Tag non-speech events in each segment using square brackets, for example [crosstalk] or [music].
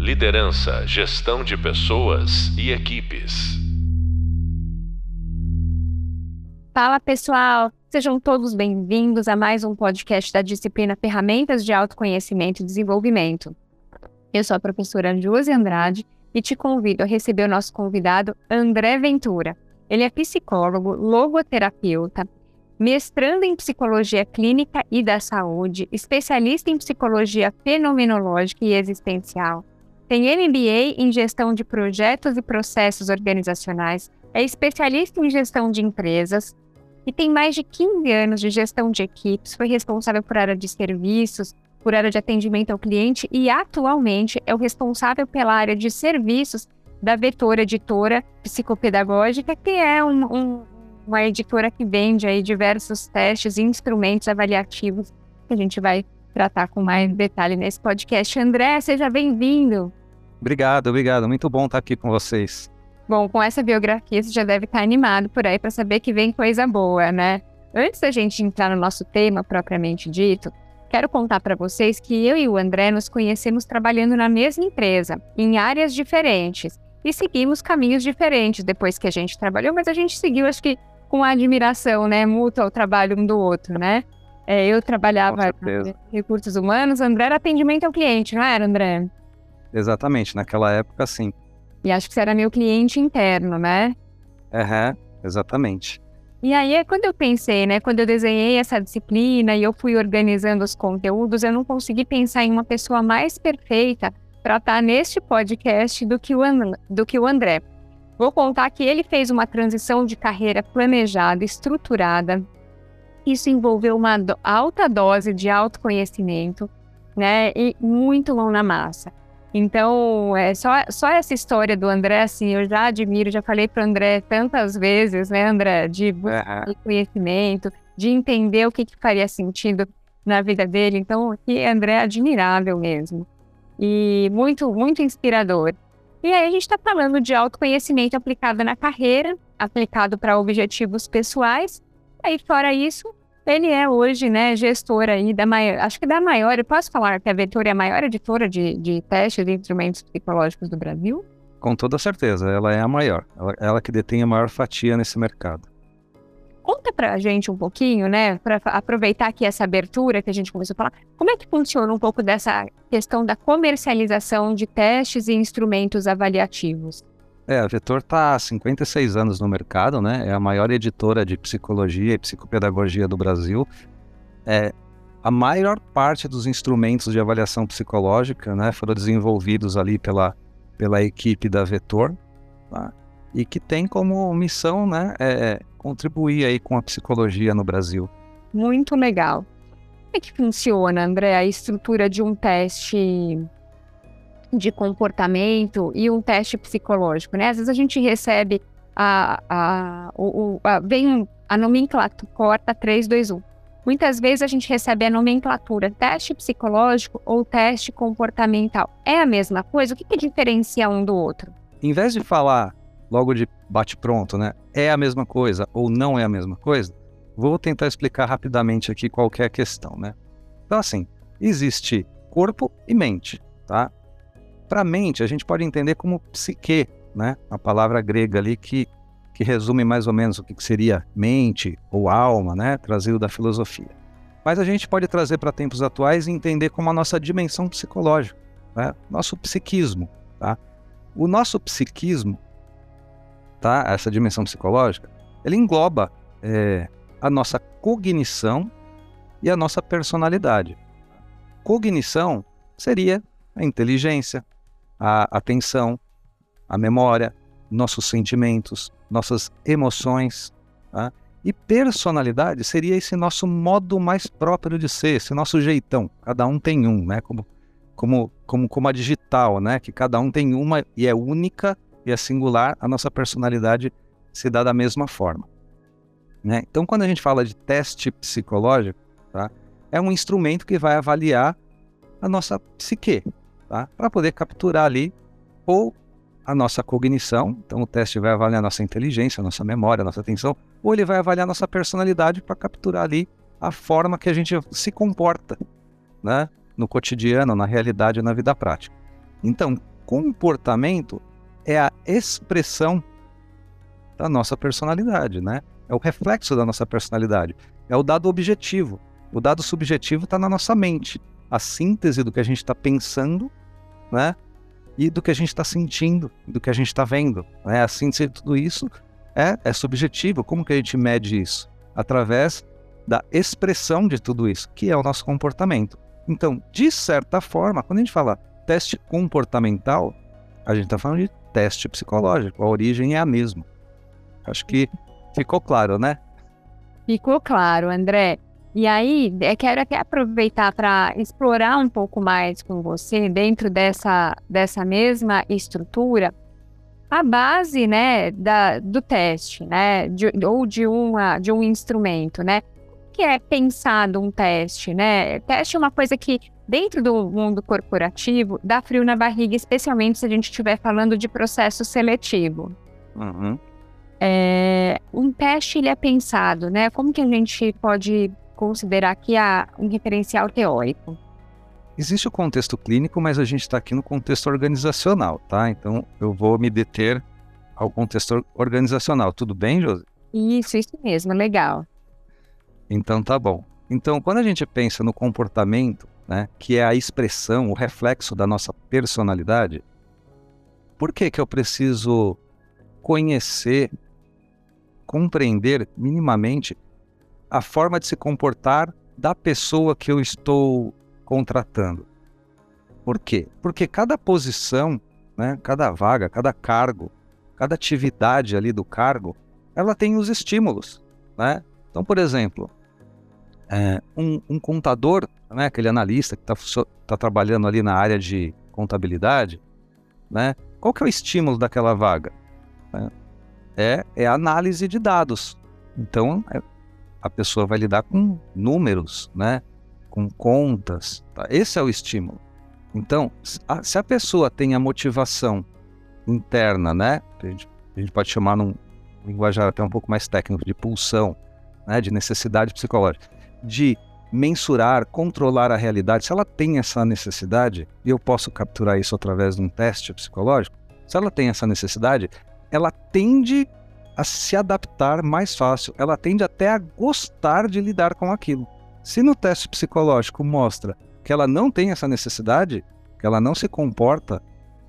Liderança, gestão de pessoas e equipes. Fala pessoal, sejam todos bem-vindos a mais um podcast da disciplina Ferramentas de Autoconhecimento e Desenvolvimento. Eu sou a professora Josi Andrade e te convido a receber o nosso convidado André Ventura. Ele é psicólogo, logoterapeuta, mestrando em psicologia clínica e da saúde, especialista em psicologia fenomenológica e existencial. Tem MBA em gestão de projetos e processos organizacionais, é especialista em gestão de empresas e tem mais de 15 anos de gestão de equipes, foi responsável por área de serviços, por área de atendimento ao cliente e atualmente é o responsável pela área de serviços da Vetor Editora Psicopedagógica, que é um, um uma editora que vende aí diversos testes e instrumentos avaliativos que a gente vai tratar com mais detalhe nesse podcast. André, seja bem-vindo. Obrigado, obrigado. Muito bom estar aqui com vocês. Bom, com essa biografia você já deve estar animado por aí para saber que vem coisa boa, né? Antes da gente entrar no nosso tema propriamente dito, quero contar para vocês que eu e o André nos conhecemos trabalhando na mesma empresa, em áreas diferentes, e seguimos caminhos diferentes depois que a gente trabalhou, mas a gente seguiu, acho que com admiração, né, mútua ao trabalho um do outro, né? É, eu trabalhava em recursos humanos, André era atendimento ao cliente, não era, André? Exatamente, naquela época sim. E acho que você era meu cliente interno, né? Aham, uhum, exatamente. E aí, quando eu pensei, né, quando eu desenhei essa disciplina e eu fui organizando os conteúdos, eu não consegui pensar em uma pessoa mais perfeita para estar neste podcast do que o, do que o André. Vou contar que ele fez uma transição de carreira planejada, estruturada. Isso envolveu uma do alta dose de autoconhecimento, né, e muito mão na massa. Então, é só, só essa história do André, assim, eu já admiro, já falei para o André tantas vezes, né, André, de uhum. conhecimento, de entender o que, que faria sentido na vida dele. Então, que André é admirável mesmo. E muito, muito inspirador. E aí a gente está falando de autoconhecimento aplicado na carreira, aplicado para objetivos pessoais. Aí fora isso, ele é hoje, né, gestor aí da maior, acho que da maior, eu posso falar que a Vetor é a maior editora de, de testes de instrumentos psicológicos do Brasil? Com toda certeza, ela é a maior, ela, ela que detém a maior fatia nesse mercado. Conta pra gente um pouquinho, né, para aproveitar aqui essa abertura que a gente começou a falar, como é que funciona um pouco dessa questão da comercialização de testes e instrumentos avaliativos? É, a Vetor está há 56 anos no mercado, né? É a maior editora de psicologia e psicopedagogia do Brasil. É, a maior parte dos instrumentos de avaliação psicológica né, foram desenvolvidos ali pela, pela equipe da Vetor, tá? e que tem como missão né, é, contribuir aí com a psicologia no Brasil. Muito legal. Como é que funciona, André, a estrutura de um teste de comportamento e um teste psicológico, né? Às vezes a gente recebe a, a, o, a vem a nomenclatura corta 3, 2, 1. Muitas vezes a gente recebe a nomenclatura teste psicológico ou teste comportamental. É a mesma coisa? O que, que diferencia um do outro? Em vez de falar logo de bate-pronto, né? É a mesma coisa ou não é a mesma coisa? Vou tentar explicar rapidamente aqui qual é questão, né? Então, assim, existe corpo e mente, tá? Para mente, a gente pode entender como psique, né? A palavra grega ali que, que resume mais ou menos o que seria mente ou alma, né? Trazido da filosofia. Mas a gente pode trazer para tempos atuais e entender como a nossa dimensão psicológica, né? nosso psiquismo, tá? O nosso psiquismo tá? Essa dimensão psicológica, ele engloba é, a nossa cognição e a nossa personalidade. Cognição seria a inteligência, a atenção, a memória, nossos sentimentos, nossas emoções. Tá? E personalidade seria esse nosso modo mais próprio de ser, esse nosso jeitão. Cada um tem um, né? Como, como, como, como a digital, né? Que cada um tem uma e é única e é singular, a nossa personalidade se dá da mesma forma. Né? Então, quando a gente fala de teste psicológico, tá? é um instrumento que vai avaliar a nossa psique, tá? para poder capturar ali ou a nossa cognição, então o teste vai avaliar a nossa inteligência, a nossa memória, a nossa atenção, ou ele vai avaliar a nossa personalidade para capturar ali a forma que a gente se comporta né? no cotidiano, na realidade, na vida prática. Então, comportamento é a expressão da nossa personalidade, né? É o reflexo da nossa personalidade. É o dado objetivo. O dado subjetivo está na nossa mente. A síntese do que a gente está pensando, né? E do que a gente está sentindo, do que a gente está vendo. Né? A síntese de tudo isso é, é subjetivo. Como que a gente mede isso? Através da expressão de tudo isso, que é o nosso comportamento. Então, de certa forma, quando a gente fala teste comportamental, a gente está falando de teste psicológico. A origem é a mesma. Acho que ficou claro, né? Ficou claro, André. E aí, eu quero até aproveitar para explorar um pouco mais com você, dentro dessa, dessa mesma estrutura, a base né, da, do teste, né? De, ou de, uma, de um instrumento, né? Que é pensado um teste, né? Teste é uma coisa que, dentro do mundo corporativo, dá frio na barriga, especialmente se a gente estiver falando de processo seletivo. Uhum. É, um teste ele é pensado, né? Como que a gente pode considerar que há um referencial teórico? Existe o contexto clínico, mas a gente está aqui no contexto organizacional, tá? Então eu vou me deter ao contexto organizacional. Tudo bem, Josi? Isso, isso mesmo, legal. Então tá bom. Então, quando a gente pensa no comportamento, né, que é a expressão, o reflexo da nossa personalidade, por que que eu preciso conhecer compreender minimamente a forma de se comportar da pessoa que eu estou contratando. Por quê? Porque cada posição, né, cada vaga, cada cargo, cada atividade ali do cargo, ela tem os estímulos. Né? Então, por exemplo, é, um, um, contador, né, aquele analista que está tá trabalhando ali na área de contabilidade, né, qual que é o estímulo daquela vaga? Né? é, é análise de dados. Então, é, a pessoa vai lidar com números, né? com contas. Tá? Esse é o estímulo. Então, se a pessoa tem a motivação interna, né? A gente, a gente pode chamar num linguajar até um pouco mais técnico de pulsão, né? de necessidade psicológica, de mensurar, controlar a realidade, se ela tem essa necessidade, e eu posso capturar isso através de um teste psicológico, se ela tem essa necessidade, ela tende a se adaptar mais fácil, ela tende até a gostar de lidar com aquilo. Se no teste psicológico mostra que ela não tem essa necessidade, que ela não se comporta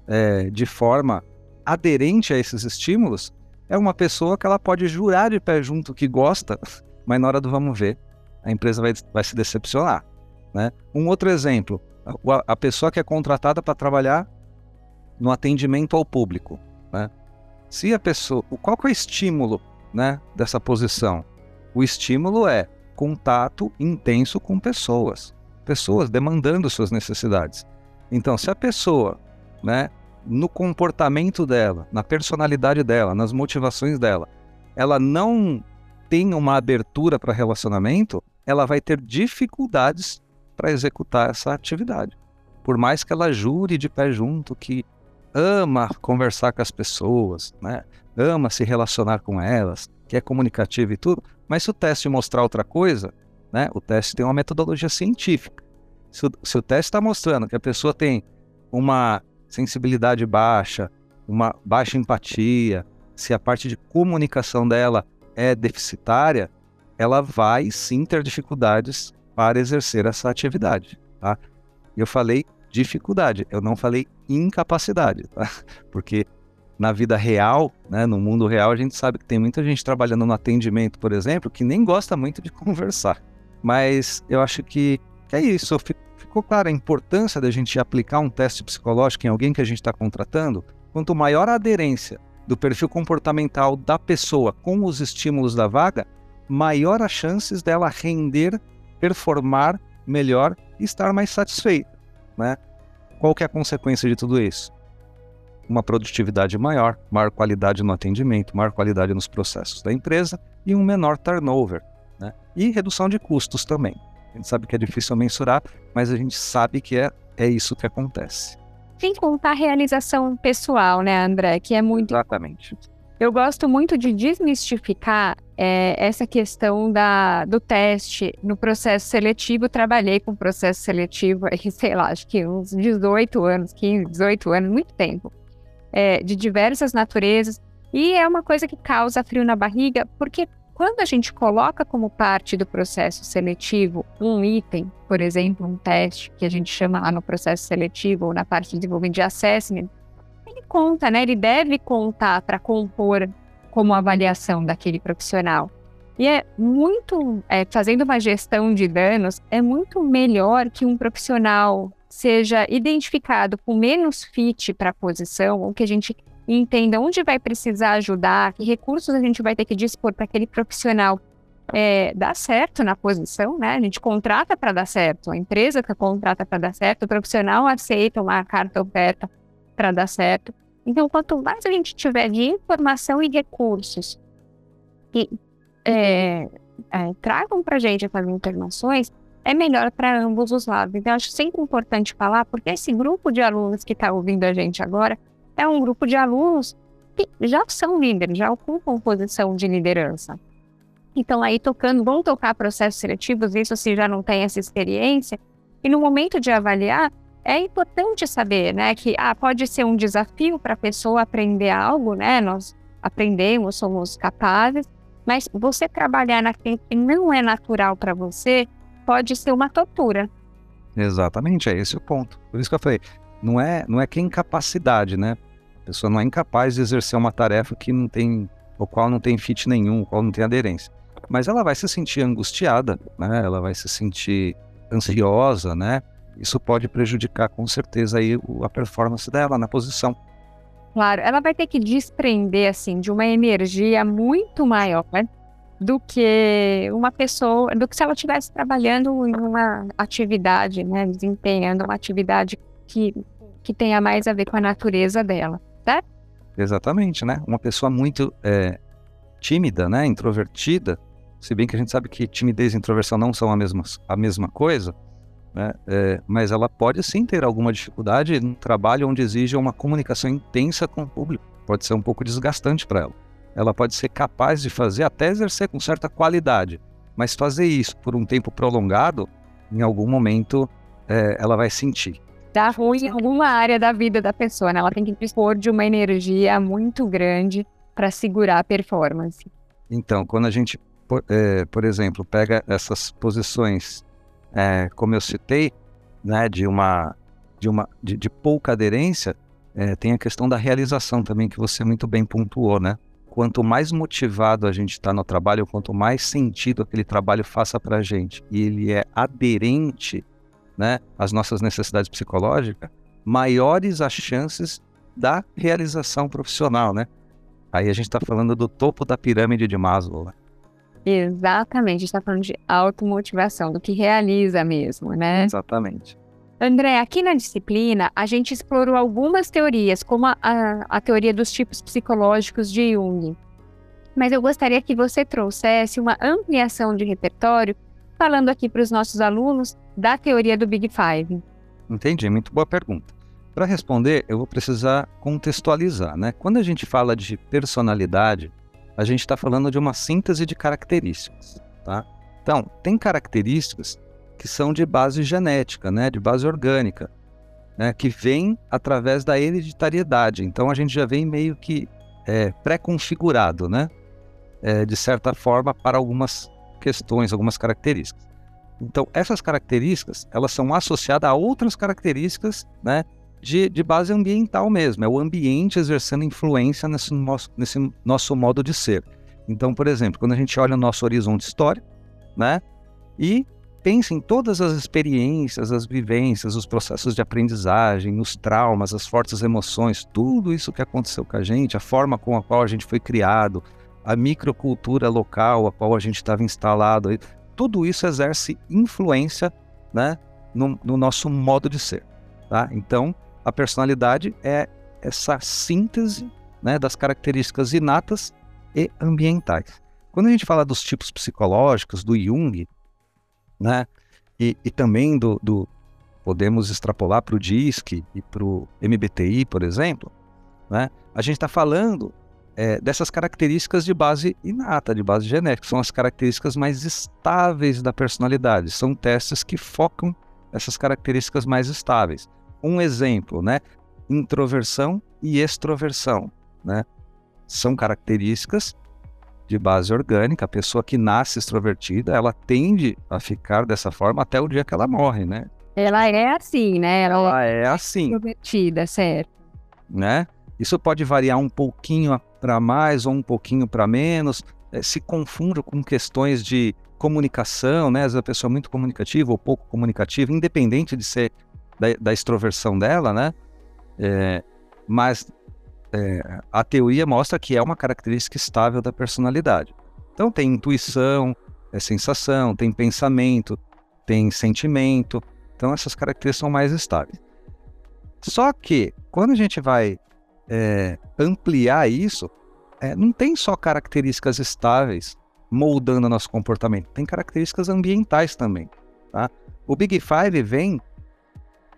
é, de forma aderente a esses estímulos, é uma pessoa que ela pode jurar de pé junto que gosta, [laughs] mas na hora do vamos ver, a empresa vai, vai se decepcionar. Né? Um outro exemplo, a, a pessoa que é contratada para trabalhar no atendimento ao público. Né? Se a pessoa, qual que é o estímulo, né, dessa posição? O estímulo é contato intenso com pessoas, pessoas demandando suas necessidades. Então, se a pessoa, né, no comportamento dela, na personalidade dela, nas motivações dela, ela não tem uma abertura para relacionamento, ela vai ter dificuldades para executar essa atividade. Por mais que ela jure de pé junto que ama conversar com as pessoas, né? ama se relacionar com elas, que é comunicativo e tudo, mas se o teste mostrar outra coisa, né? o teste tem uma metodologia científica. Se o, se o teste está mostrando que a pessoa tem uma sensibilidade baixa, uma baixa empatia, se a parte de comunicação dela é deficitária, ela vai sim ter dificuldades para exercer essa atividade. Tá? Eu falei dificuldade. Eu não falei incapacidade, tá? Porque na vida real, né, no mundo real, a gente sabe que tem muita gente trabalhando no atendimento, por exemplo, que nem gosta muito de [laughs] conversar. Mas eu acho que, é isso. Ficou clara a importância da gente aplicar um teste psicológico em alguém que a gente está contratando? Quanto maior a aderência do perfil comportamental da pessoa com os estímulos da vaga, maior as chances dela render, performar melhor e estar mais satisfeita né? Qual que é a consequência de tudo isso? Uma produtividade maior, maior qualidade no atendimento, maior qualidade nos processos da empresa e um menor turnover, né? E redução de custos também. A gente sabe que é difícil mensurar, mas a gente sabe que é, é isso que acontece. Sem contar a realização pessoal, né, André? Que é muito. Exatamente. Eu gosto muito de desmistificar é, essa questão da, do teste no processo seletivo. Trabalhei com processo seletivo, [laughs] sei lá, acho que uns 18 anos, 15, 18 anos, muito tempo, é, de diversas naturezas. E é uma coisa que causa frio na barriga, porque quando a gente coloca como parte do processo seletivo um item, por exemplo, um teste, que a gente chama lá no processo seletivo ou na parte de desenvolvimento de assessment, ele conta, né? Ele deve contar para compor como avaliação daquele profissional. E é muito, é, fazendo uma gestão de danos, é muito melhor que um profissional seja identificado com menos fit para a posição, ou que a gente entenda onde vai precisar ajudar, que recursos a gente vai ter que dispor para aquele profissional é, dar certo na posição, né? A gente contrata para dar certo, a empresa que contrata para dar certo, o profissional aceita uma carta oferta para dar certo. Então, quanto mais a gente tiver de informação e recursos que é, é, tragam para a gente essas informações, é melhor para ambos os lados. Então, acho sempre importante falar, porque esse grupo de alunos que está ouvindo a gente agora é um grupo de alunos que já são líderes, já ocupam posição de liderança. Então, aí tocando, vão tocar processos seletivos, isso se já não tem essa experiência, e no momento de avaliar, é importante saber, né, que ah, pode ser um desafio para a pessoa aprender algo, né? Nós aprendemos, somos capazes, mas você trabalhar naquilo que não é natural para você pode ser uma tortura. Exatamente, é esse o ponto. Por isso que eu falei, não é, não é que é incapacidade, né? A pessoa não é incapaz de exercer uma tarefa que não tem, o qual não tem fit nenhum, o qual não tem aderência. Mas ela vai se sentir angustiada, né? Ela vai se sentir ansiosa, né? Isso pode prejudicar com certeza aí a performance dela na posição. Claro, ela vai ter que desprender assim de uma energia muito maior né, do que uma pessoa, do que se ela estivesse trabalhando em uma atividade, né, desempenhando uma atividade que, que tenha mais a ver com a natureza dela, tá? Exatamente, né? Uma pessoa muito é, tímida, né, introvertida, se bem que a gente sabe que timidez e introversão não são a mesma, a mesma coisa, né? É, mas ela pode sim ter alguma dificuldade no trabalho onde exige uma comunicação intensa com o público. Pode ser um pouco desgastante para ela. Ela pode ser capaz de fazer, até exercer com certa qualidade, mas fazer isso por um tempo prolongado, em algum momento é, ela vai sentir. Dá ruim em alguma área da vida da pessoa, né? Ela tem que dispor de uma energia muito grande para segurar a performance. Então, quando a gente, por, é, por exemplo, pega essas posições é, como eu citei, né, de uma de uma de, de pouca aderência, é, tem a questão da realização também que você muito bem pontuou, né? Quanto mais motivado a gente está no trabalho, quanto mais sentido aquele trabalho faça para a gente e ele é aderente, né, às nossas necessidades psicológicas, maiores as chances da realização profissional, né? Aí a gente está falando do topo da pirâmide de Maslow. Né? Exatamente, a gente está falando de automotivação, do que realiza mesmo, né? Exatamente. André, aqui na disciplina, a gente explorou algumas teorias, como a, a, a teoria dos tipos psicológicos de Jung. Mas eu gostaria que você trouxesse uma ampliação de repertório, falando aqui para os nossos alunos da teoria do Big Five. Entendi, muito boa pergunta. Para responder, eu vou precisar contextualizar, né? Quando a gente fala de personalidade, a gente está falando de uma síntese de características, tá? Então, tem características que são de base genética, né, de base orgânica, né, que vem através da hereditariedade. Então, a gente já vem meio que é, pré-configurado, né, é, de certa forma, para algumas questões, algumas características. Então, essas características, elas são associadas a outras características, né, de, de base ambiental mesmo, é o ambiente exercendo influência nesse nosso, nesse nosso modo de ser. Então, por exemplo, quando a gente olha o nosso horizonte histórico, né, e pensa em todas as experiências, as vivências, os processos de aprendizagem, os traumas, as fortes emoções, tudo isso que aconteceu com a gente, a forma com a qual a gente foi criado, a microcultura local a qual a gente estava instalado, tudo isso exerce influência né, no, no nosso modo de ser. Tá? Então, a personalidade é essa síntese né, das características inatas e ambientais. Quando a gente fala dos tipos psicológicos, do Jung, né, e, e também do, do, podemos extrapolar para o DISC e para o MBTI, por exemplo, né, a gente está falando é, dessas características de base inata, de base genética, são as características mais estáveis da personalidade. São testes que focam essas características mais estáveis. Um exemplo, né? Introversão e extroversão, né? São características de base orgânica. A pessoa que nasce extrovertida, ela tende a ficar dessa forma até o dia que ela morre, né? Ela é assim, né? Ela, ela é assim. Extrovertida, certo. Né? Isso pode variar um pouquinho para mais ou um pouquinho para menos. É, se confunde com questões de comunicação, né? Às vezes a pessoa é muito comunicativa ou pouco comunicativa, independente de ser da, da extroversão dela, né? É, mas é, a teoria mostra que é uma característica estável da personalidade. Então tem intuição, é sensação, tem pensamento, tem sentimento. Então essas características são mais estáveis. Só que quando a gente vai é, ampliar isso, é, não tem só características estáveis moldando nosso comportamento, tem características ambientais também. Tá? O Big Five vem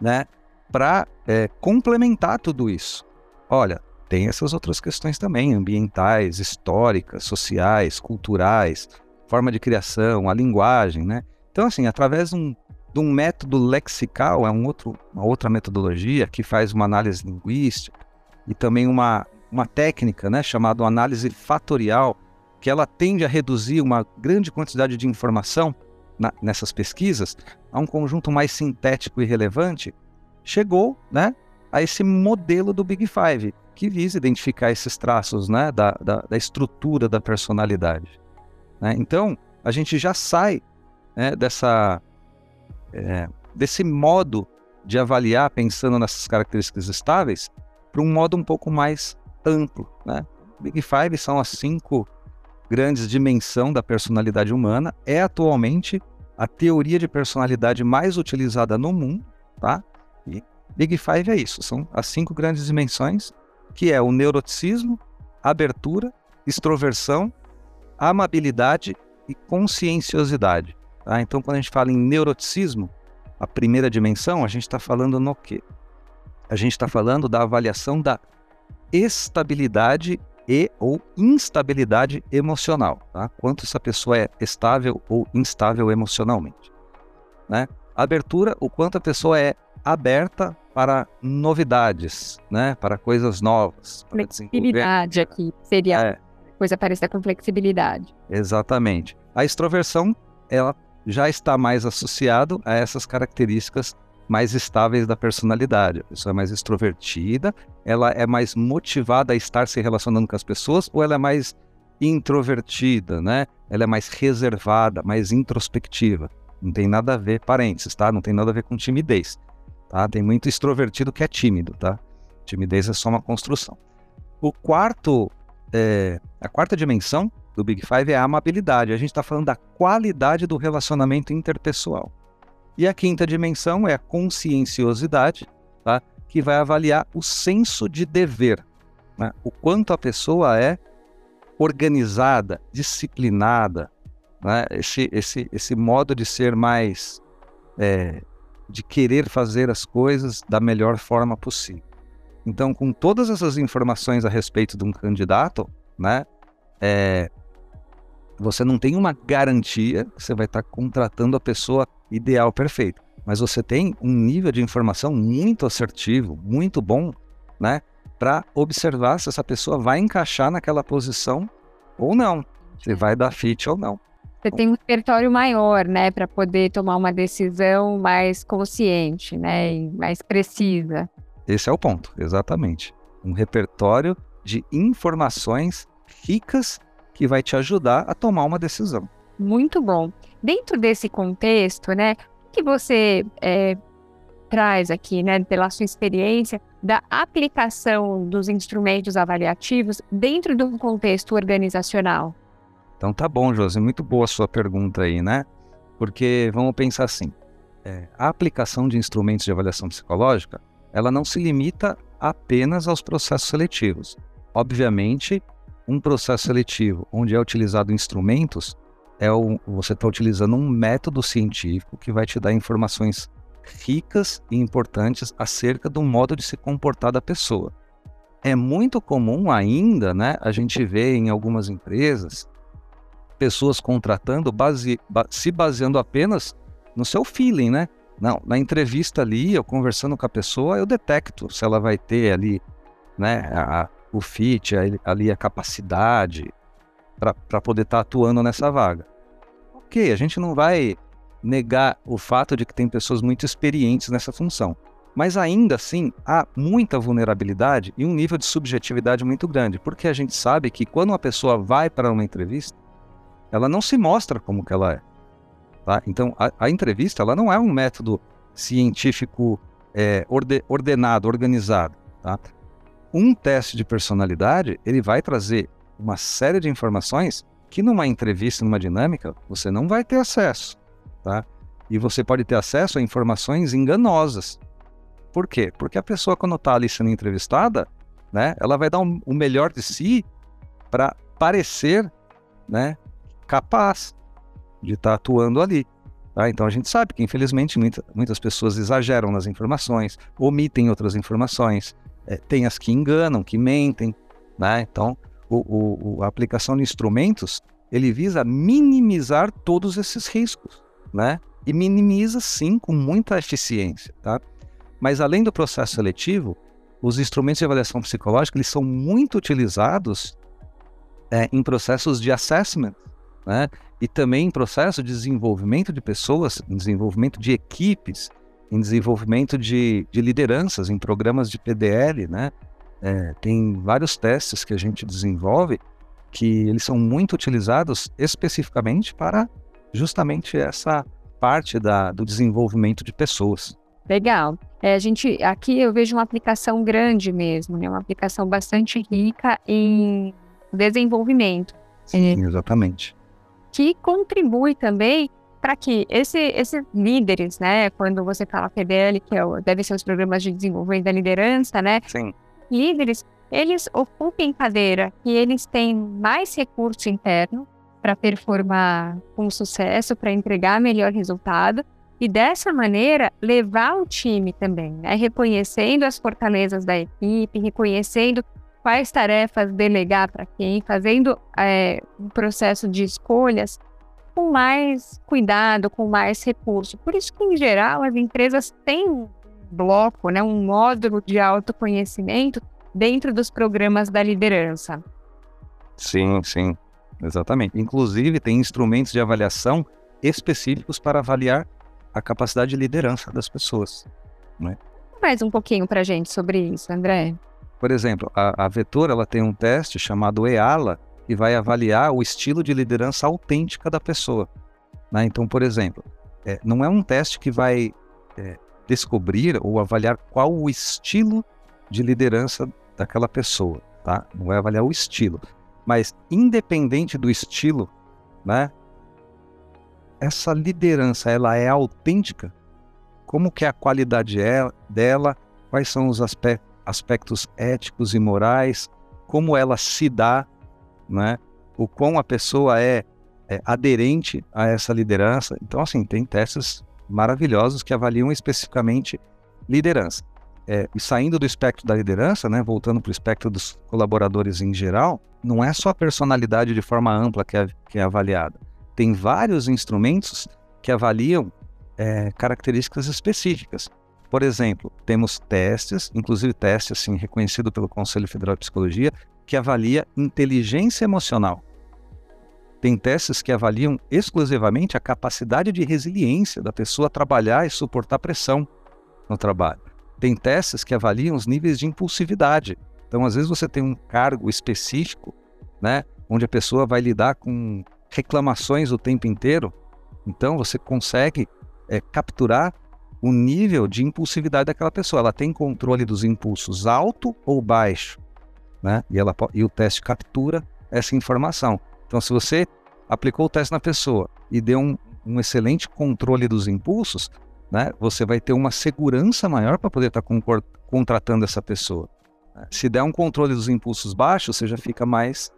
né, para é, complementar tudo isso. Olha, tem essas outras questões também, ambientais, históricas, sociais, culturais, forma de criação, a linguagem, né? Então, assim, através de um, de um método lexical, é um outro, uma outra metodologia que faz uma análise linguística, e também uma, uma técnica né, chamada análise fatorial, que ela tende a reduzir uma grande quantidade de informação na, nessas pesquisas a um conjunto mais sintético e relevante, chegou né, a esse modelo do Big Five, que visa identificar esses traços né, da, da, da estrutura da personalidade. Né? Então, a gente já sai né, dessa, é, desse modo de avaliar pensando nessas características estáveis para um modo um pouco mais amplo. Né? Big Five são as cinco grandes dimensões da personalidade humana. É atualmente a teoria de personalidade mais utilizada no mundo. Tá? E Big Five é isso, são as cinco grandes dimensões, que é o neuroticismo, abertura, extroversão, amabilidade e conscienciosidade. Tá? Então, quando a gente fala em neuroticismo, a primeira dimensão, a gente está falando no quê? a gente está falando da avaliação da estabilidade e ou instabilidade emocional, tá? Quanto essa pessoa é estável ou instável emocionalmente, né? Abertura, o quanto a pessoa é aberta para novidades, né? Para coisas novas. Flexibilidade aqui seria é. coisa parecida com flexibilidade. Exatamente. A extroversão, ela já está mais associado a essas características mais estáveis da personalidade. A pessoa é mais extrovertida, ela é mais motivada a estar se relacionando com as pessoas ou ela é mais introvertida, né? Ela é mais reservada, mais introspectiva. Não tem nada a ver, parênteses, tá? Não tem nada a ver com timidez, tá? Tem muito extrovertido que é tímido, tá? Timidez é só uma construção. O quarto, é, a quarta dimensão do Big Five é a amabilidade. A gente está falando da qualidade do relacionamento interpessoal. E a quinta dimensão é a conscienciosidade, tá? que vai avaliar o senso de dever, né? o quanto a pessoa é organizada, disciplinada, né? esse, esse, esse modo de ser mais. É, de querer fazer as coisas da melhor forma possível. Então, com todas essas informações a respeito de um candidato, né, é, você não tem uma garantia que você vai estar contratando a pessoa ideal, perfeito. Mas você tem um nível de informação muito assertivo, muito bom, né? Para observar se essa pessoa vai encaixar naquela posição ou não. Se vai dar fit ou não. Você tem um repertório maior, né, para poder tomar uma decisão mais consciente, né, e mais precisa. Esse é o ponto, exatamente. Um repertório de informações ricas que vai te ajudar a tomar uma decisão. Muito bom. Dentro desse contexto, né, o que você é, traz aqui, né, pela sua experiência, da aplicação dos instrumentos avaliativos dentro de um contexto organizacional? Então tá bom, Josi, muito boa a sua pergunta aí, né? Porque vamos pensar assim, é, a aplicação de instrumentos de avaliação psicológica, ela não se limita apenas aos processos seletivos. Obviamente, um processo seletivo onde é utilizado instrumentos, é o, você está utilizando um método científico que vai te dar informações ricas e importantes acerca do modo de se comportar da pessoa. é muito comum ainda, né? A gente vê em algumas empresas pessoas contratando base, se baseando apenas no seu feeling, né? Não, na entrevista ali, eu conversando com a pessoa, eu detecto se ela vai ter ali, né, a, o fit, ali a capacidade para poder estar tá atuando nessa vaga. Ok, a gente não vai negar o fato de que tem pessoas muito experientes nessa função. Mas ainda assim, há muita vulnerabilidade e um nível de subjetividade muito grande, porque a gente sabe que quando uma pessoa vai para uma entrevista, ela não se mostra como que ela é. Tá? Então, a, a, entrevista ela não é um método científico é, orde, ordenado, organizado. Tá? Um teste de personalidade ele vai trazer uma série de informações que numa entrevista, numa dinâmica, você não vai ter acesso. Tá? E você pode ter acesso a informações enganosas. Por quê? Porque a pessoa, quando está ali sendo entrevistada, né, ela vai dar um, o melhor de si para parecer né, capaz de estar tá atuando ali. Tá? Então a gente sabe que, infelizmente, muita, muitas pessoas exageram nas informações, omitem outras informações, é, tem as que enganam, que mentem. Né? Então, o, o, a aplicação de instrumentos ele visa minimizar todos esses riscos, né? E minimiza sim com muita eficiência, tá? Mas além do processo seletivo, os instrumentos de avaliação psicológica eles são muito utilizados é, em processos de assessment, né? E também em processo de desenvolvimento de pessoas, desenvolvimento de equipes, em desenvolvimento de, de lideranças, em programas de PDL, né? É, tem vários testes que a gente desenvolve que eles são muito utilizados especificamente para justamente essa parte da, do desenvolvimento de pessoas. Legal. É, a gente aqui eu vejo uma aplicação grande mesmo, né? Uma aplicação bastante rica em desenvolvimento. Sim, exatamente. Que contribui também para que esse, esses líderes, né? Quando você fala PDL, que é o, deve ser os programas de desenvolvimento da liderança, né? Sim. Líderes, eles ocupem cadeira e eles têm mais recurso interno para performar com sucesso, para entregar melhor resultado e dessa maneira levar o time também, né? reconhecendo as fortalezas da equipe, reconhecendo quais tarefas delegar para quem, fazendo é, um processo de escolhas com mais cuidado, com mais recurso. Por isso que, em geral, as empresas têm um bloco, né, um módulo de autoconhecimento dentro dos programas da liderança. Sim, sim, exatamente. Inclusive, tem instrumentos de avaliação específicos para avaliar a capacidade de liderança das pessoas. Né? Mais um pouquinho para a gente sobre isso, André. Por exemplo, a, a Vetor ela tem um teste chamado EALA que vai avaliar o estilo de liderança autêntica da pessoa. Né? Então, por exemplo, é, não é um teste que vai é, descobrir ou avaliar qual o estilo de liderança daquela pessoa, tá? Não vai avaliar o estilo, mas independente do estilo, né? essa liderança ela é autêntica? Como que é a qualidade é dela? Quais são os aspectos éticos e morais? Como ela se dá, né? O quão a pessoa é, é aderente a essa liderança? Então, assim, tem testes maravilhosos que avaliam especificamente liderança. É, e saindo do espectro da liderança, né, voltando para o espectro dos colaboradores em geral, não é só a personalidade de forma ampla que é, que é avaliada tem vários instrumentos que avaliam é, características específicas. Por exemplo, temos testes, inclusive testes assim, reconhecido pelo Conselho Federal de Psicologia, que avalia inteligência emocional. Tem testes que avaliam exclusivamente a capacidade de resiliência da pessoa trabalhar e suportar pressão no trabalho. Tem testes que avaliam os níveis de impulsividade. Então, às vezes você tem um cargo específico, né, onde a pessoa vai lidar com reclamações o tempo inteiro, então você consegue é, capturar o nível de impulsividade daquela pessoa. Ela tem controle dos impulsos alto ou baixo, né? E, ela, e o teste captura essa informação. Então, se você aplicou o teste na pessoa e deu um, um excelente controle dos impulsos, né? Você vai ter uma segurança maior para poder estar tá contratando essa pessoa. Se der um controle dos impulsos baixos, você já fica mais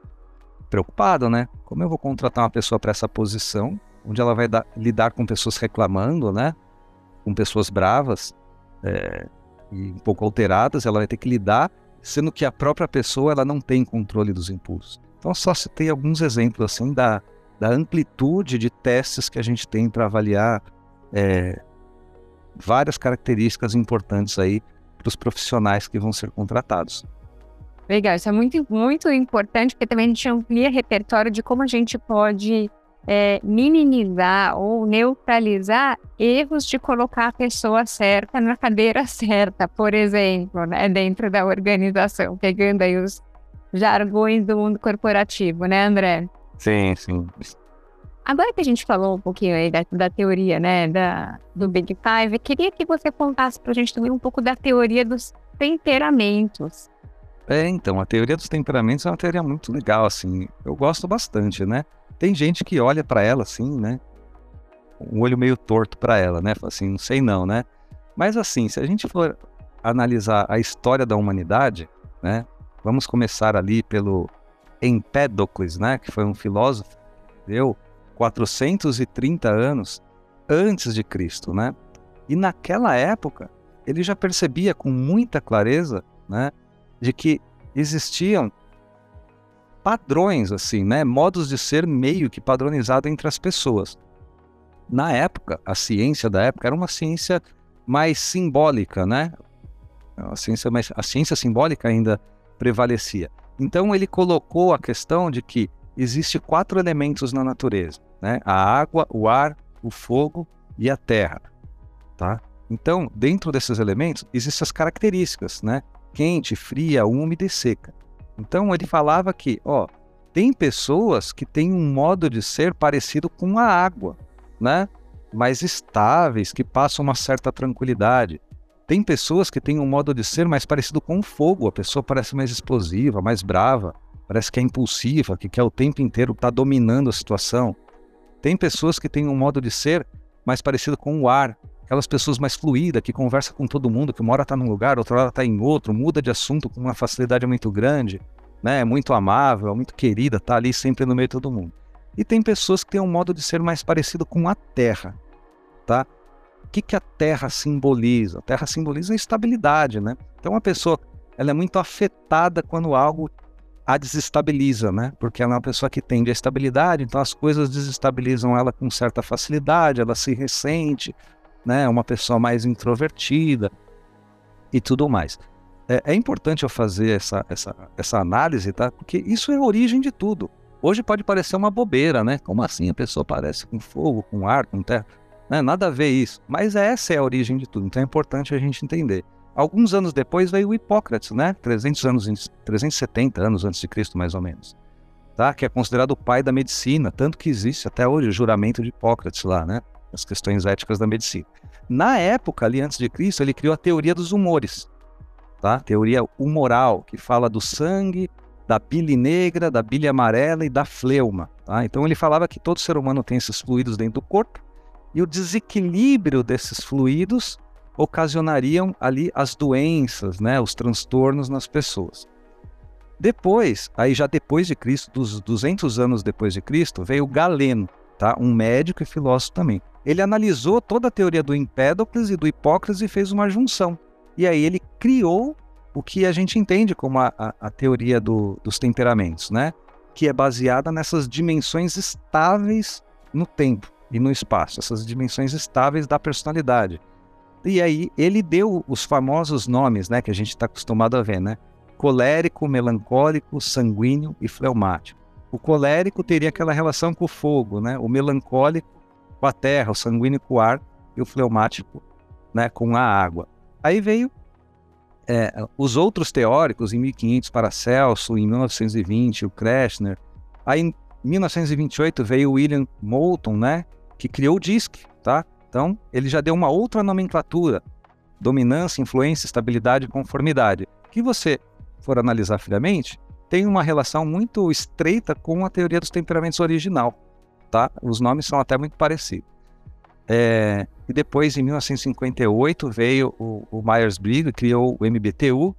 preocupado, né? Como eu vou contratar uma pessoa para essa posição, onde ela vai dar, lidar com pessoas reclamando, né? Com pessoas bravas é, e um pouco alteradas, ela vai ter que lidar sendo que a própria pessoa ela não tem controle dos impulsos. Então, só tem alguns exemplos assim da, da amplitude de testes que a gente tem para avaliar é, várias características importantes aí para os profissionais que vão ser contratados. Legal, isso é muito, muito importante, porque também a gente amplia repertório de como a gente pode é, minimizar ou neutralizar erros de colocar a pessoa certa na cadeira [laughs] certa, por exemplo, né, dentro da organização, pegando aí os jargões do mundo corporativo, né, André? Sim, sim. Agora que a gente falou um pouquinho aí da, da teoria, né, da, do Big Five, queria que você contasse para a gente também um pouco da teoria dos temperamentos. É, então, a teoria dos temperamentos é uma teoria muito legal, assim, eu gosto bastante, né? Tem gente que olha para ela assim, né? Um olho meio torto para ela, né? Fala assim, não sei não, né? Mas assim, se a gente for analisar a história da humanidade, né? Vamos começar ali pelo Empédocles, né? Que foi um filósofo, deu 430 anos antes de Cristo, né? E naquela época ele já percebia com muita clareza, né? De que existiam padrões, assim, né? Modos de ser meio que padronizado entre as pessoas. Na época, a ciência da época era uma ciência mais simbólica, né? A ciência, mais, a ciência simbólica ainda prevalecia. Então ele colocou a questão de que existe quatro elementos na natureza, né? A água, o ar, o fogo e a terra, tá? Então, dentro desses elementos, existem as características, né? Quente, fria, úmida e seca. Então ele falava que, ó, tem pessoas que têm um modo de ser parecido com a água, né? Mais estáveis, que passam uma certa tranquilidade. Tem pessoas que têm um modo de ser mais parecido com o fogo, a pessoa parece mais explosiva, mais brava, parece que é impulsiva, que quer o tempo inteiro estar tá dominando a situação. Tem pessoas que têm um modo de ser mais parecido com o ar, aquelas pessoas mais fluídas, que conversa com todo mundo, que uma hora está num lugar, outra hora está em outro, muda de assunto com uma facilidade muito grande, né? Muito amável, muito querida, está ali sempre no meio de todo mundo. E tem pessoas que têm um modo de ser mais parecido com a Terra, tá? O que, que a Terra simboliza? A Terra simboliza a estabilidade, né? Então a pessoa ela é muito afetada quando algo a desestabiliza, né? Porque ela é uma pessoa que tende à estabilidade, então as coisas desestabilizam ela com certa facilidade, ela se ressente, né? Uma pessoa mais introvertida e tudo mais. É, é, importante eu fazer essa, essa, essa análise, tá? Porque isso é a origem de tudo. Hoje pode parecer uma bobeira, né? Como assim a pessoa parece com fogo, com ar, com terra? Né? Nada a ver isso. Mas essa é a origem de tudo. Então é importante a gente entender. Alguns anos depois veio o Hipócrates, né? 300 anos, 370 anos antes de Cristo, mais ou menos. Tá? Que é considerado o pai da medicina, tanto que existe até hoje o juramento de Hipócrates lá, né? As questões éticas da medicina. Na época, ali antes de Cristo, ele criou a teoria dos humores, tá? Teoria humoral, que fala do sangue, da bile negra, da bile amarela e da fleuma, tá? Então ele falava que todo ser humano tem esses fluidos dentro do corpo e o desequilíbrio desses fluidos ocasionariam ali as doenças, né, os transtornos nas pessoas. Depois, aí já depois de Cristo, dos 200 anos depois de Cristo, veio Galeno, tá? Um médico e filósofo também ele analisou toda a teoria do Empédocles e do Hipócrates e fez uma junção. E aí ele criou o que a gente entende como a, a, a teoria do, dos temperamentos, né? Que é baseada nessas dimensões estáveis no tempo e no espaço, essas dimensões estáveis da personalidade. E aí ele deu os famosos nomes, né, que a gente está acostumado a ver, né? Colérico, melancólico, sanguíneo e fleumático. O colérico teria aquela relação com o fogo, né? O melancólico com a terra, o sanguíneo com o ar e o fleumático né, com a água. Aí veio é, os outros teóricos, em 1500 Paracelso, em 1920 o Kreshner. Aí em 1928 veio William Moulton, né, que criou o DISC, tá? Então ele já deu uma outra nomenclatura: dominância, influência, estabilidade e conformidade. Que você for analisar friamente, tem uma relação muito estreita com a teoria dos temperamentos original tá? Os nomes são até muito parecidos. É, e depois, em 1958, veio o, o Myers-Briggs, criou o MBTU,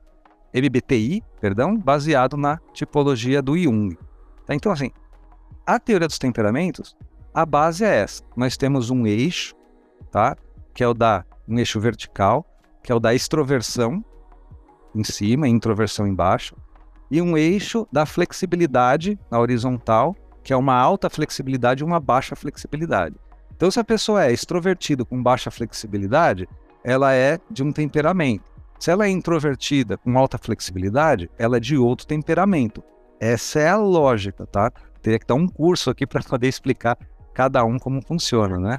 MBTI, perdão, baseado na tipologia do Jung. Tá? Então, assim, a teoria dos temperamentos, a base é essa. Nós temos um eixo, tá? Que é o da um eixo vertical, que é o da extroversão, em cima, introversão embaixo, e um eixo da flexibilidade na horizontal, que é uma alta flexibilidade e uma baixa flexibilidade. Então, se a pessoa é extrovertida com baixa flexibilidade, ela é de um temperamento. Se ela é introvertida com alta flexibilidade, ela é de outro temperamento. Essa é a lógica, tá? Teria que dar um curso aqui [laughs] para poder explicar cada um como funciona, né?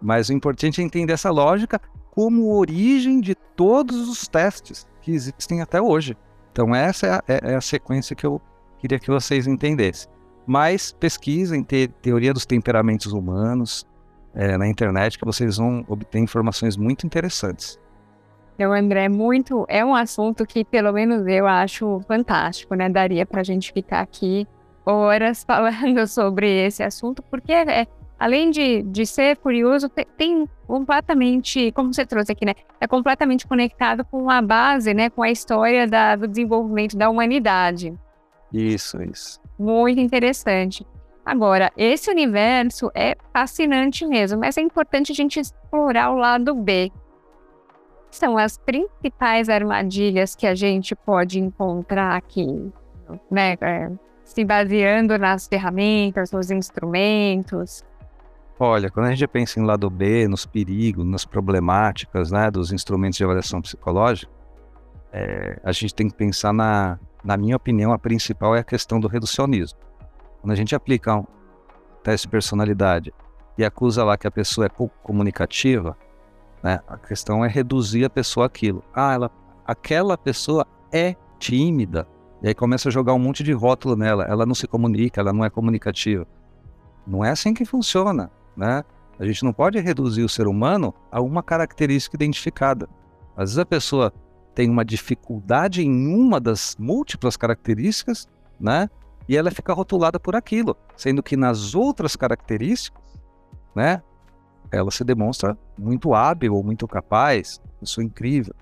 Mas o importante é entender essa lógica como origem de todos os testes que existem até hoje. Então, essa é a, é, é a sequência que eu queria que vocês entendessem. Mas pesquisem te, teoria dos temperamentos humanos é, na internet, que vocês vão obter informações muito interessantes. Então, André, muito é um assunto que, pelo menos eu acho fantástico, né? Daria para a gente ficar aqui horas [laughs] falando sobre esse assunto, porque é, além de, de ser curioso, tem, tem, completamente, como você trouxe aqui, né? É completamente conectado com a base, né? Com a história da, do desenvolvimento da humanidade. Isso, isso. Muito interessante. Agora, esse universo é fascinante mesmo, mas é importante a gente explorar o lado B. São as principais armadilhas que a gente pode encontrar aqui, né? É, se baseando nas ferramentas, nos instrumentos. Olha, quando a gente pensa em lado B, nos perigos, nas problemáticas né, dos instrumentos de avaliação psicológica, é, a gente tem que pensar na, na minha opinião, a principal é a questão do reducionismo. Quando a gente aplica um teste de personalidade e acusa lá que a pessoa é pouco comunicativa, né, a questão é reduzir a pessoa àquilo. Ah, ela, aquela pessoa é tímida. E aí começa a jogar um monte de rótulo nela. Ela não se comunica, ela não é comunicativa. Não é assim que funciona né? A gente não pode reduzir o ser humano a uma característica identificada. Às vezes a pessoa tem uma dificuldade em uma das múltiplas características, né? E ela fica rotulada por aquilo, sendo que nas outras características, né? Ela se demonstra muito hábil ou muito capaz, pessoa incrível,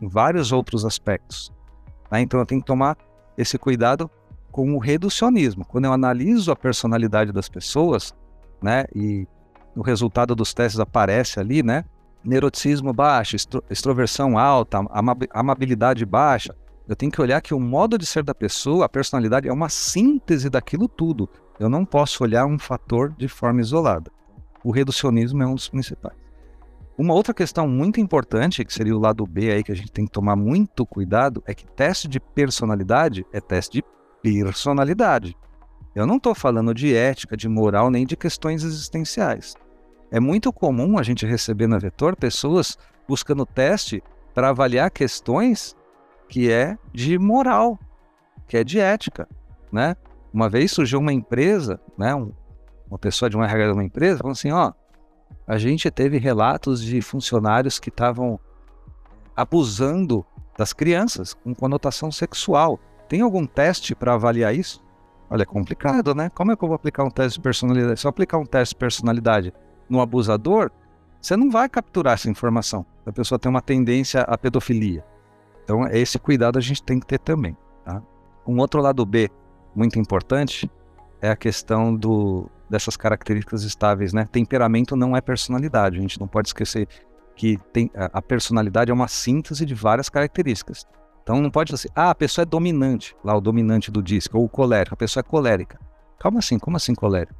em vários outros aspectos. Né? Então eu tenho que tomar esse cuidado com o reducionismo. Quando eu analiso a personalidade das pessoas, né? E o resultado dos testes aparece ali, né? Neuroticismo baixo, extro, extroversão alta, amabilidade baixa. Eu tenho que olhar que o modo de ser da pessoa, a personalidade, é uma síntese daquilo tudo. Eu não posso olhar um fator de forma isolada. O reducionismo é um dos principais. Uma outra questão muito importante, que seria o lado B aí, que a gente tem que tomar muito cuidado, é que teste de personalidade é teste de personalidade. Eu não estou falando de ética, de moral, nem de questões existenciais. É muito comum a gente receber na Vetor pessoas buscando teste para avaliar questões que é de moral, que é de ética, né? Uma vez surgiu uma empresa, né, um, uma pessoa de uma RH de uma empresa, falou assim, ó, a gente teve relatos de funcionários que estavam abusando das crianças com conotação sexual. Tem algum teste para avaliar isso? Olha, é complicado, né? Como é que eu vou aplicar um teste de personalidade? Se eu aplicar um teste de personalidade no abusador, você não vai capturar essa informação. A pessoa tem uma tendência à pedofilia. Então, esse cuidado a gente tem que ter também. Tá? Um outro lado B muito importante é a questão do, dessas características estáveis, né? Temperamento não é personalidade. A gente não pode esquecer que tem, a personalidade é uma síntese de várias características. Então não pode assim, ah, a pessoa é dominante, lá o dominante do disco, ou o colérico, a pessoa é colérica. Calma assim, como assim colérico?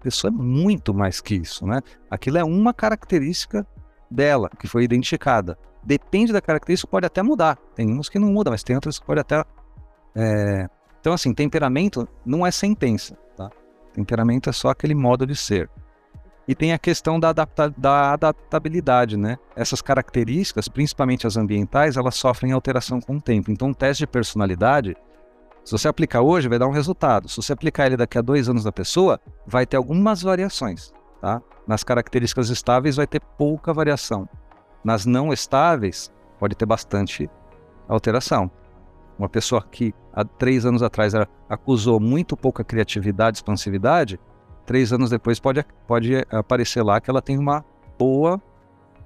A pessoa é muito mais que isso, né? Aquilo é uma característica dela, que foi identificada. Depende da característica, pode até mudar. Tem uns que não mudam, mas tem outras que pode até. É... Então, assim, temperamento não é sentença, tá? Temperamento é só aquele modo de ser. E tem a questão da, adapta da adaptabilidade, né? Essas características, principalmente as ambientais, elas sofrem alteração com o tempo. Então, um teste de personalidade, se você aplicar hoje, vai dar um resultado. Se você aplicar ele daqui a dois anos da pessoa, vai ter algumas variações, tá? Nas características estáveis vai ter pouca variação. Nas não estáveis, pode ter bastante alteração. Uma pessoa que há três anos atrás acusou muito pouca criatividade, expansividade, três anos depois pode, pode aparecer lá que ela tem uma boa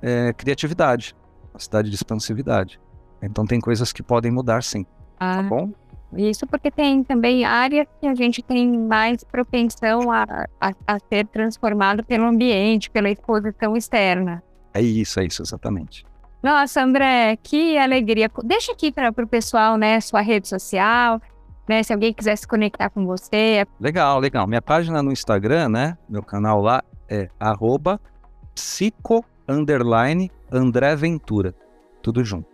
é, criatividade, capacidade de expansividade. Então tem coisas que podem mudar sim. Tá ah, tá bom? Isso porque tem também áreas que a gente tem mais propensão a, a, a ser transformado pelo ambiente, pela exposição externa. É isso, é isso, exatamente. Nossa, André, que alegria. Deixa aqui para o pessoal, né, sua rede social, né, se alguém quiser se conectar com você. Legal, legal. Minha página no Instagram, né, meu canal lá é arroba psico underline André Ventura. Tudo junto.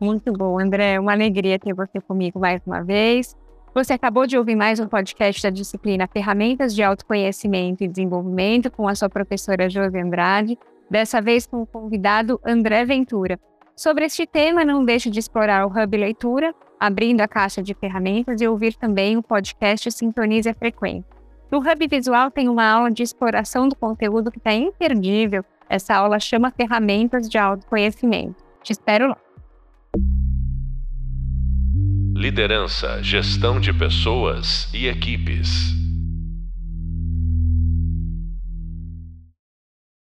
Muito bom, André. Uma alegria ter você comigo mais uma vez. Você acabou de ouvir mais um podcast da disciplina Ferramentas de Autoconhecimento e Desenvolvimento com a sua professora Josi Andrade, dessa vez com o convidado André Ventura. Sobre este tema, não deixe de explorar o Hub Leitura, abrindo a caixa de ferramentas e ouvir também o podcast Sintonize a Frequência. No Hub Visual tem uma aula de exploração do conteúdo que está imperdível. Essa aula chama Ferramentas de Autoconhecimento. Te espero lá. Liderança, gestão de pessoas e equipes.